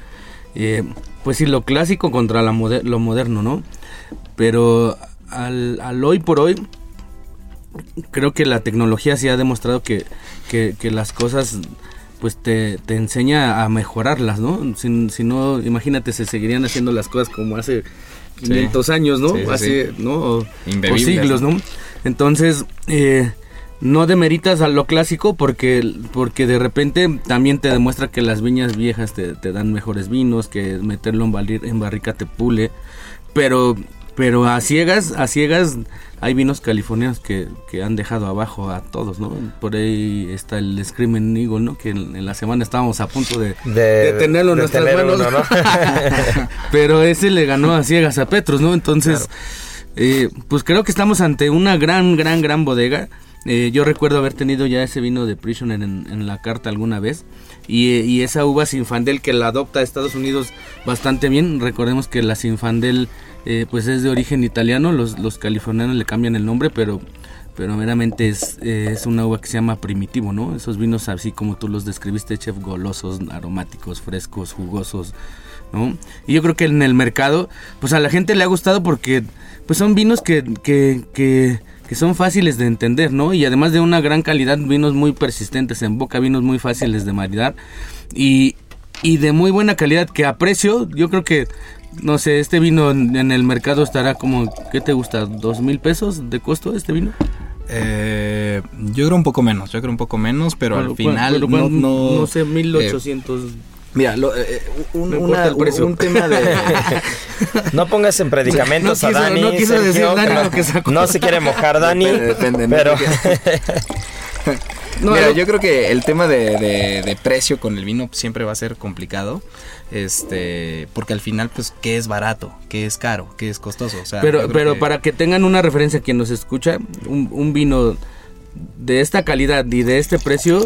eh, pues sí, lo clásico contra la lo moderno, ¿no? Pero al, al, hoy por hoy, creo que la tecnología sí ha demostrado que, que, que las cosas pues te, te, enseña a mejorarlas, ¿no? Si, si, no, imagínate, se seguirían haciendo las cosas como hace 500 años, ¿no? hace, ¿no? O, siglos, ¿no? Entonces, eh, no demeritas a lo clásico porque, porque de repente también te demuestra que las viñas viejas te, te dan mejores vinos, que meterlo en, en barrica te pule, pero pero a ciegas, a ciegas hay vinos californianos que, que, han dejado abajo a todos, ¿no? Por ahí está el Screaming Eagle, ¿no? Que en, la semana estábamos a punto de, de, tenerlo en nuestras manos. ¿no? Pero ese le ganó a ciegas a Petros, ¿no? Entonces, eh, pues creo que estamos ante una gran, gran, gran bodega. Eh, yo recuerdo haber tenido ya ese vino de Prisoner en, en la carta alguna vez. Y, y, esa uva Sinfandel que la adopta a Estados Unidos bastante bien. Recordemos que la Sinfandel eh, pues es de origen italiano, los, los californianos le cambian el nombre, pero, pero meramente es, eh, es una uva que se llama primitivo, ¿no? Esos vinos así como tú los describiste, chef, golosos, aromáticos, frescos, jugosos, ¿no? Y yo creo que en el mercado, pues a la gente le ha gustado porque pues son vinos que, que, que, que son fáciles de entender, ¿no? Y además de una gran calidad, vinos muy persistentes en boca, vinos muy fáciles de maridar y, y de muy buena calidad que aprecio, yo creo que no sé, este vino en, el mercado estará como, ¿qué te gusta? ¿Dos mil pesos de costo este vino? Eh, yo creo un poco menos, yo creo un poco menos, pero al final no, no, sé, 1800. Eh, mira, lo, eh, un, una, un, tema de... no pongas en predicamentos a Dani. No quiso decir Dani que No se quiere mojar Dani, depende, pero... Mira, yo creo que el tema de, de, precio con el vino siempre va a ser complicado. Este, porque al final, pues, ¿qué es barato? ¿Qué es caro? ¿Qué es costoso? O sea, pero pero para que tengan una referencia quien nos escucha, un, un vino de esta calidad y de este precio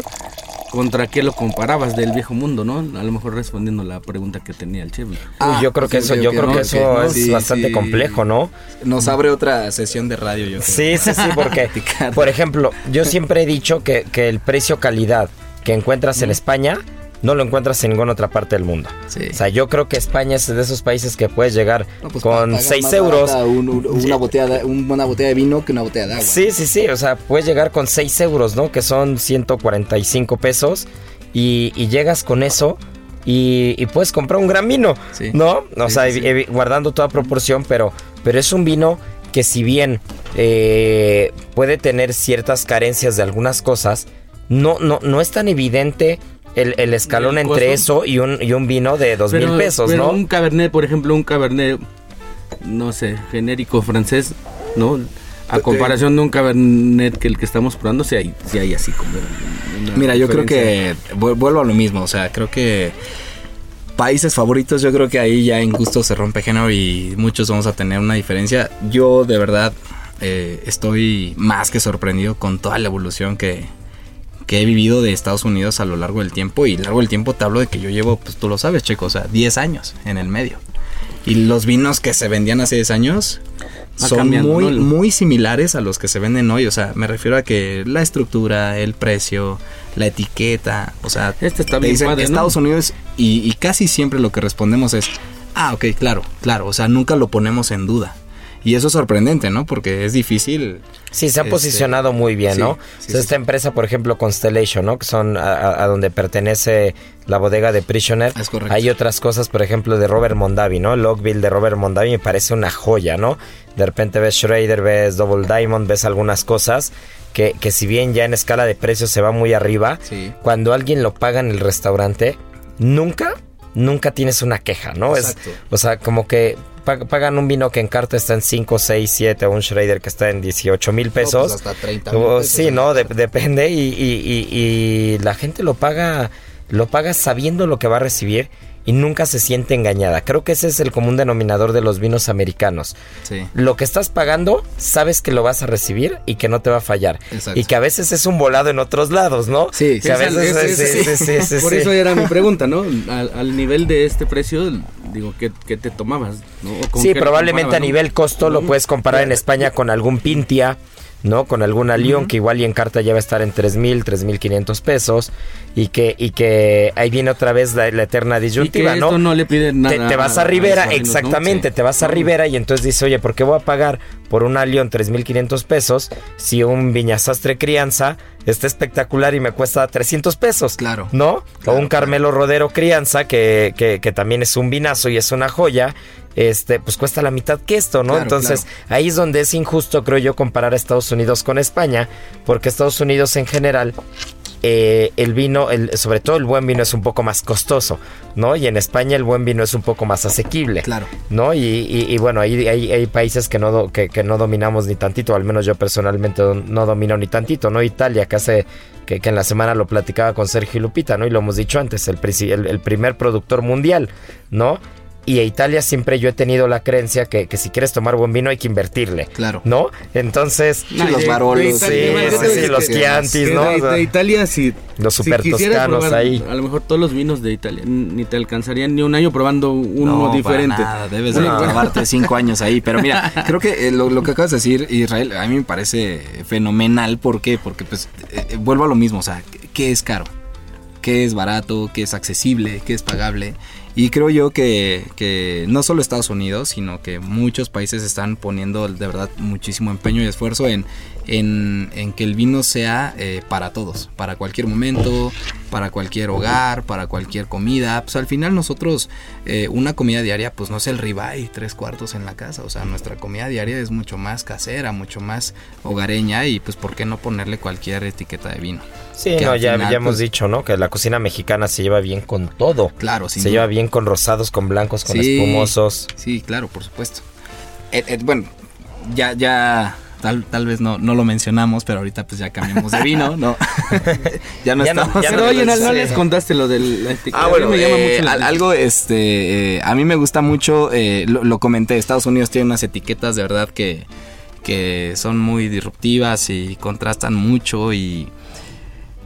contra qué lo comparabas del viejo mundo, ¿no? A lo mejor respondiendo la pregunta que tenía el chef. Ah, yo creo que eso, yo creo que eso es bastante complejo, ¿no? Nos abre otra sesión de radio, yo creo. Sí, sí, sí, porque, por ejemplo, yo siempre he dicho que, que el precio-calidad que encuentras en España no lo encuentras en ninguna otra parte del mundo. O sea, yo creo que España es de esos países que puedes llegar pues, con 6 euros. una, botella de, una botella de vino que una botella de agua. Sí, sí, sí. O sea, puedes llegar con 6 euros, ¿no? Que son 145 pesos. Y, llegas con eso. Y, puedes comprar un gran vino, ¿no? O sea, guardando toda proporción, pero, pero es un vino que si bien eh, puede tener ciertas carencias de algunas cosas, no, no, no es tan evidente el, escalón entre eso y un, y un vino de dos mil pesos, pero ¿no? Un cabernet, por ejemplo, un cabernet, no sé, genérico francés, ¿no? A comparación de un cabernet que el que estamos probando, si hay, si hay así como. Mira, yo creo que vuelvo a lo mismo, o sea, creo que países favoritos, yo creo que ahí ya en gusto se rompe género y muchos vamos a tener una diferencia. Yo de verdad eh, estoy más que sorprendido con toda la evolución que, que he vivido de Estados Unidos a lo largo del tiempo. Y largo del tiempo te hablo de que yo llevo, pues tú lo sabes, Checo, o sea, 10 años en el medio. Y los vinos que se vendían hace 10 años son muy, muy similares a los que se venden hoy. O sea, me refiero a que la estructura, el precio, la etiqueta, o sea, este está bien Estados Unidos y, y casi siempre lo que respondemos es, ah, ok, claro, claro, o sea, nunca lo ponemos en duda. Y eso es sorprendente, ¿no? Porque es difícil. Sí, se ha este, posicionado muy bien, ¿no? esta empresa, por ejemplo, Constellation, ¿no? Que son a, donde pertenece la bodega de Prisoner. Es correcto. Hay otras cosas, por ejemplo, de Robert Mondavi, ¿no? Logville de Robert Mondavi me parece una joya, ¿no? De repente ves Schrader, ves Double Diamond, ves algunas cosas que, que si bien ya en escala de precios se va muy arriba, cuando alguien lo paga en el restaurante, nunca nunca tienes una queja, ¿no? Exacto. Es, o sea, como que pagan un vino que en carta está en 5, 6, 7, o un Schrader que está en 18 mil pues pesos. hasta 30 mil Sí, ¿no? depende y, y, y, la gente lo paga, lo paga sabiendo lo que va a recibir y nunca se siente engañada. Creo que ese es el común denominador de los vinos americanos. Sí. Lo que estás pagando, sabes que lo vas a recibir y que no te va a fallar. Y que a veces es un volado en otros lados, ¿no? Sí, que a veces sí, Por eso era mi pregunta, ¿no? Al, nivel de este precio, digo, ¿qué, te tomabas? sí, probablemente a nivel costo lo puedes comparar en España con algún Pintia ¿no? Con alguna León que igual y en carta ya va a estar en 3.000, 3.500 pesos y que, y que ahí viene otra vez la, la eterna disyuntiva, y que ¿no? esto no le piden Te, nada te vas a a Rivera, exactamente, Sí. te vas a Rivera y entonces dice, oye, ¿por qué voy a pagar por una León 3.500 pesos si un Viñasastre Crianza está espectacular y me cuesta 300 pesos? Claro. ¿No? o un Carmelo Rodero Crianza que, que, que también es un vinazo y es una joya. Este, pues cuesta la mitad que esto, ¿no? Claro, Entonces, ahí es donde es injusto, creo yo, comparar a Estados Unidos con España, porque Estados Unidos en general eh, el vino, el, sobre todo el buen vino es un poco más costoso, ¿no? Y en España el buen vino es un poco más asequible, Claro. ¿no? Y, y- y bueno, hay, hay, hay países que no, do- que, que no dominamos ni tantito, al menos yo personalmente no domino ni tantito, ¿no? Italia, que hace, que, que en la semana lo platicaba con Sergio y Lupita, ¿no? Y lo hemos dicho antes, el, el, el primer productor mundial, ¿no? Y a Italia siempre yo he tenido la creencia que, que si quieres tomar buen vino hay que invertirle. Claro. ¿No? Entonces. Sí, los Barolos, Sí, sí, los Chiantis, ¿no? De, de Italia, si. Los super toscanos probar, ahí. A lo mejor todos los vinos de Italia. Ni te alcanzarían ni un año probando uno No, para diferente. nada, debes de Bueno, clavarte cinco años ahí. Pero mira, creo que eh, lo, lo que acabas de decir, Israel, a mí me parece fenomenal. ¿Por qué? Porque pues eh, eh, vuelvo a lo mismo. O sea, ¿qué es caro? ¿Qué es barato? ¿Qué es accesible? ¿Qué es pagable? Y creo yo que, que no solo Estados Unidos, sino que muchos países están poniendo de verdad muchísimo empeño y esfuerzo en, en, en que el vino sea eh, para todos, para cualquier momento, para cualquier hogar, para cualquier comida. Pues al final nosotros, eh, una comida diaria, pues no es el ribeye tres cuartos en la casa. O sea, nuestra comida diaria es mucho más casera, mucho más hogareña y pues ¿por qué no ponerle cualquier etiqueta de vino? Sí, Que no, ya, final, ya hemos pues, dicho, ¿no? Que la cocina mexicana se lleva bien con todo. Claro, sin Se duda. lleva bien con rosados, con blancos, con Sí, espumosos. Sí, claro, por supuesto. Eh, eh, bueno, ya, ya, tal, tal vez no, no lo mencionamos, pero ahorita pues ya cambiamos de vino, ¿no? ya no Ya no- estamos. ya Pero oye, no, no Sí. les contaste lo del la etiqueta. Ah, A mí bueno, me llama eh, mucho atención. algo, este, eh, a mí me gusta mucho, eh, lo, lo comenté, Estados Unidos tiene unas etiquetas de verdad que, que son muy disruptivas y contrastan mucho y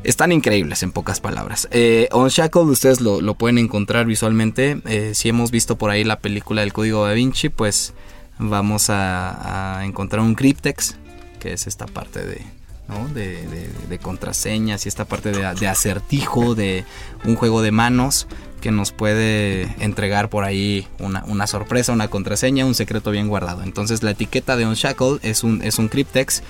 están increíbles en pocas palabras. Eh, On Shackled ustedes lo, lo pueden encontrar visualmente, eh, si hemos visto por ahí la película del Código Da Vinci, pues vamos a, encontrar un cryptex, que es esta parte de, contraseñas y esta parte de, acertijo, de un juego de manos que nos puede entregar por ahí una, sorpresa, una contraseña, un secreto bien guardado. Entonces la etiqueta de Unshackled es un, es un cryptex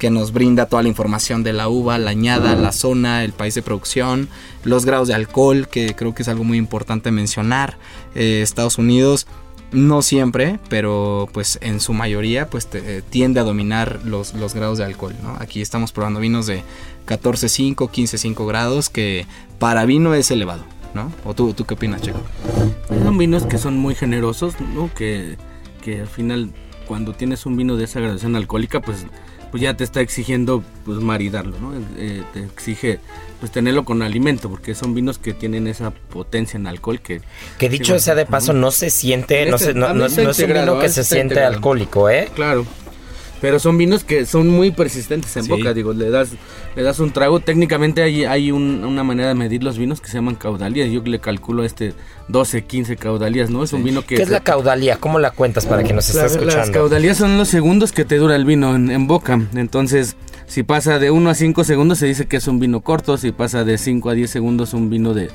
que nos brinda toda la información de la uva, la añada, la zona, el país de producción, los grados de alcohol, que creo que es algo muy importante mencionar. Eh, Estados Unidos no siempre, pero pues en su mayoría pues eh, tiende a dominar los, los grados de alcohol, ¿no? Aquí estamos probando vinos de 14.5, 15.5 grados que para vino es elevado, ¿no? ¿O tú, tú qué opinas, Checo? Son vinos que son muy generosos, ¿no? Que, que al final, cuando tienes un vino de esa graduación alcohólica, pues, pues ya te está exigiendo pues maridarlo, ¿no? Eh, te exige pues tenerlo con alimento, porque son vinos que tienen esa potencia en alcohol que... Que dicho sea de paso, no se siente, no, Este se, no, también no- está no es un vino que ¿eh? se siente integrado. alcohólico, ¿eh? Claro. Pero son vinos que son muy persistentes en Sí. boca, digo, le das, le das un trago. Técnicamente hay, hay un- una manera de medir los vinos que se llaman caudalías. Yo le calculo a este 12, 15 caudalías, ¿no? Es un vino que... ¿Qué es la caudalía? ¿Cómo la cuentas para quien nos está La- escuchando? Las caudalías son los segundos que te dura el vino en, en boca. Entonces, si pasa de 1 a 5 segundos, se dice que es un vino corto. Si pasa de 5 a 10 segundos, un vino de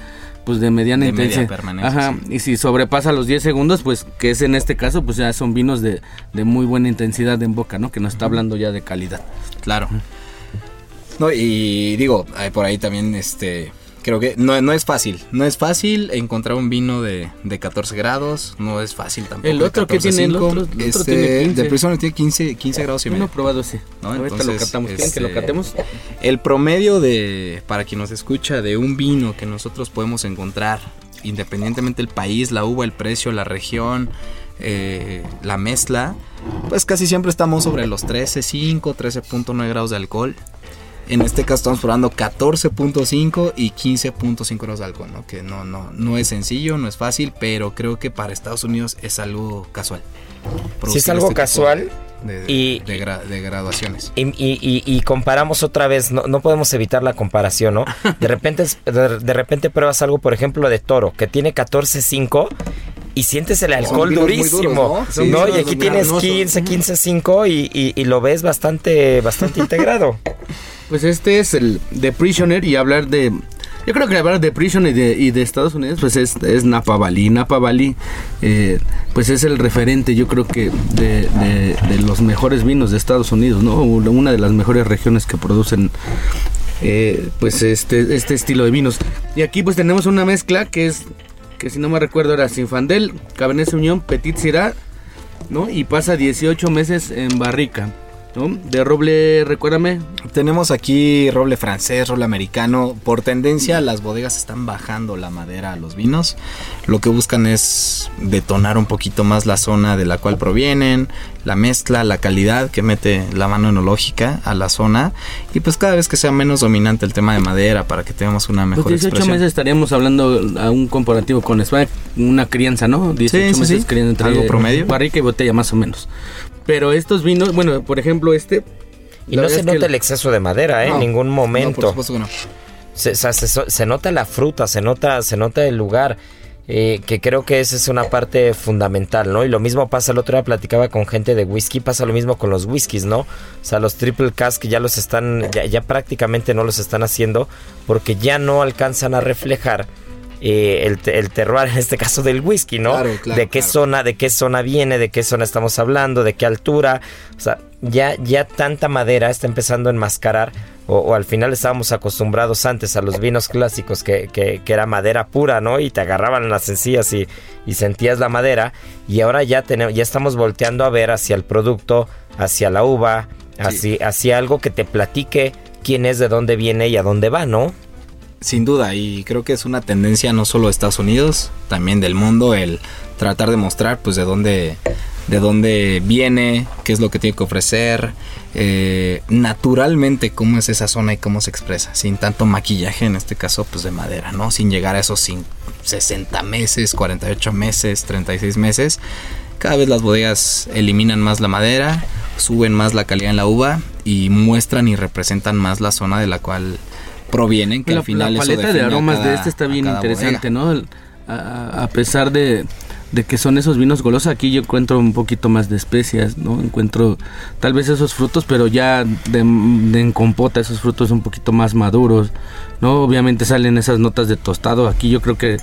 pues de mediana De intensidad. permanencia, Ajá. Y si sobrepasa los 10 segundos, pues que es en este caso, pues ya son vinos de, de muy buena intensidad en boca, ¿no? Que nos está hablando ya de calidad. Claro. No, y digo, eh, por ahí también, este, creo que no, no es fácil. No es fácil encontrar un vino de, de 14 grados. No es fácil tampoco. El otro que tiene, el 14.5. otro- el otro Este, tiene 15. De Prisoner tiene 15, 15 grados y medio. he probado ese. ¿no? Ahorita lo Entonces, catamos. ¿Quieren que lo este, catemos? El promedio de, para quien nos escucha, de un vino que nosotros podemos encontrar, independientemente del país, la uva, el precio, la región, eh, la mezcla, pues casi siempre estamos sobre los 13.5, 13.9 grados de alcohol. En este caso estamos probando 14.5 y 15.5 grados de alcohol, ¿no? Que no, no, no es sencillo, no es fácil, pero creo que para Estados Unidos es algo casual. Si es algo este casual de, y- de gra- de graduaciones. Y, y- y- y comparamos otra vez, no, no podemos evitar la comparación, ¿no? De repente, de, de repente pruebas algo, por ejemplo, de toro, que tiene 14.5 y sientes el alcohol durísimo. duros, ¿no? Sí, ¿no? sí, y aquí tienes carnosos. 15, 15, 5 y, y- y lo ves bastante, bastante integrado. Pues este es el de Prisoner y hablar de... Yo creo que hablar de Prisoner y de, y de Estados Unidos pues es, Napa Valley. Napa Valley eh, pues es el referente yo creo que de los mejores vinos de Estados Unidos, ¿no? Una de las mejores regiones que producen eh, pues este, este estilo de vinos. Y aquí pues tenemos una mezcla que es, que si no me recuerdo era Sinfandel, Cabernet Sauvignon, Petit Syrah, ¿no? Y pasa 18 meses en barrica, ¿no? De roble, recuérdame, Tenemos aquí roble francés, roble americano. Por tendencia, las bodegas están bajando la madera a los vinos. Lo que buscan es detonar un poquito más la zona de la cual provienen, la mezcla, la calidad que mete la mano enológica a la zona. Y pues cada vez que sea menos dominante el tema de madera para que tengamos una mejor Pues 18 expresión. meses estaríamos hablando a un comparativo con España, una crianza, ¿no? 18 sí, meses sí. crianza entre Algo promedio. barrica y botella más o menos. Pero estos vinos, bueno, por ejemplo este Y no se que nota el exceso de madera, ¿eh? No, en ningún momento. No, por supuesto que no. se, o sea, se, so- se nota la fruta, se nota, se nota el lugar, eh, que creo que esa es una parte fundamental, ¿no? Y lo mismo pasa, el otro día platicaba con gente de whisky, pasa lo mismo con los whiskies, ¿no? O sea, los triple cask ya los están, ya, ya prácticamente no los están haciendo porque ya no alcanzan a reflejar eh, el, el terroir, en este caso del whisky, ¿no? Claro, claro, de qué claro. zona, de qué zona viene, de qué zona estamos hablando, de qué altura, o sea, ya, ya tanta madera está empezando a enmascarar, o, o al final estábamos acostumbrados antes a los vinos clásicos que, que- que era madera pura, ¿no? Y te agarraban las encías y, y sentías la madera, y ahora ya, tenemos, ya estamos volteando a ver hacia el producto, hacia la uva, hacia, hacia algo que te platique quién es, de dónde viene y a dónde va, ¿no? Sin duda, y creo que es una tendencia no solo de Estados Unidos, también del mundo, el tratar de mostrar pues de dónde, de dónde viene, qué es lo que tiene que ofrecer, eh, naturalmente cómo es esa zona y cómo se expresa, sin tanto maquillaje, en este caso pues de madera, ¿no? Sin llegar a esos cin- 60 meses, 48 meses, 36 meses. Cada vez las bodegas eliminan más la madera, suben más la calidad en la uva y muestran y representan más la zona de la cual provienen, que la, al final la eso paleta de aromas cada- de este está bien interesante, bodega. ¿no? A, a pesar de, de que son esos vinos golosos, aquí yo encuentro un poquito más de especias, ¿no? Encuentro tal vez esos frutos, pero ya de, de en compota, esos frutos un poquito más maduros, ¿no? Obviamente salen esas notas de tostado. Aquí yo creo que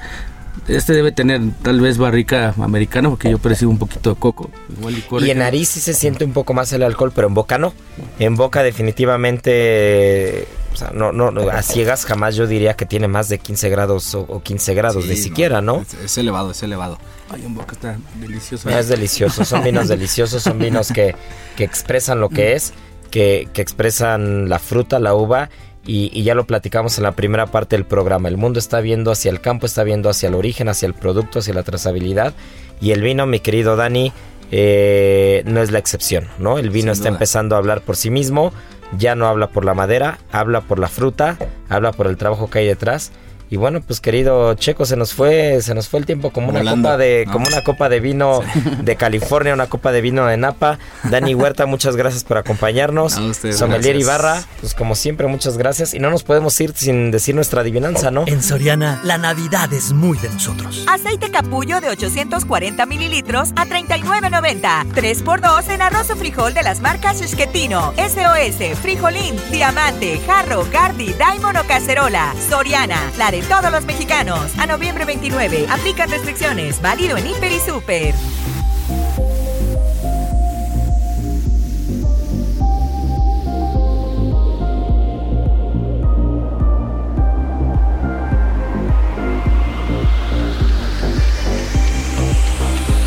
este debe tener tal vez barrica americana, porque yo percibo un poquito de coco. Igual licor. Y en nariz sí se siente un poco más el alcohol, pero en boca no. En boca definitivamente, o sea, no, no, no, a ciegas jamás yo diría que tiene más de 15 grados o, o 15 grados, Sí, ni siquiera, ¿no? Es, es elevado, es elevado. Ay, en boca está delicioso. Es delicioso, son vinos deliciosos, son vinos que, que expresan lo que es, que, que expresan la fruta, la uva, y, y ya lo platicamos en la primera parte del programa. El mundo está viendo hacia el campo, está viendo hacia el origen, hacia el producto, hacia la trazabilidad, y el vino, mi querido Dani, eh, no es la excepción, ¿no? El vino Sin está duda. empezando a hablar por sí mismo, ya no habla por la madera, habla por la fruta, habla por el trabajo que hay detrás. Y bueno, pues querido Checo, se nos fue, se nos fue el tiempo como una copa de, ¿no? como una copa de vino de California, una copa de vino de Napa. Dani Huerta, muchas gracias por acompañarnos. A ustedes, Sommelier gracias. Ibarra, pues como siempre, muchas gracias. Y no nos podemos ir sin decir nuestra adivinanza, ¿no? En Soriana, la Navidad es muy de nosotros. Aceite capullo de 840 mililitros a 39.90. 3x2 en arroz o frijol de las marcas Esquetino, SOS, Frijolín, Diamante, Jarro, Gardi, Daimon o Cacerola. Soriana, la de todos los mexicanos. A noviembre 29. Aplican restricciones. Válido en Hiper y Super.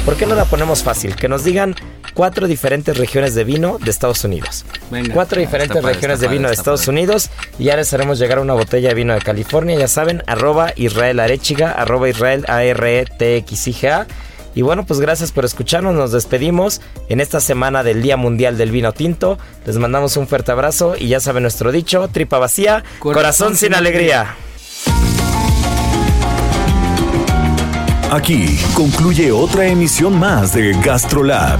¿Por qué no la ponemos fácil? Que nos digan cuatro diferentes regiones de vino de Estados Unidos. Venga. Cuatro diferentes padre, regiones de vino de Estados padre. Unidos y ya les haremos llegar una botella de vino de California, ya saben, arroba Israel Arechiga, arroba Israel a r e t x i g a Y bueno, pues gracias por escucharnos, nos despedimos en esta semana del Día Mundial del Vino Tinto. Les mandamos un fuerte abrazo y ya saben nuestro dicho, tripa vacía, corazón, sin alegría. Aquí concluye otra emisión más de GastroLab,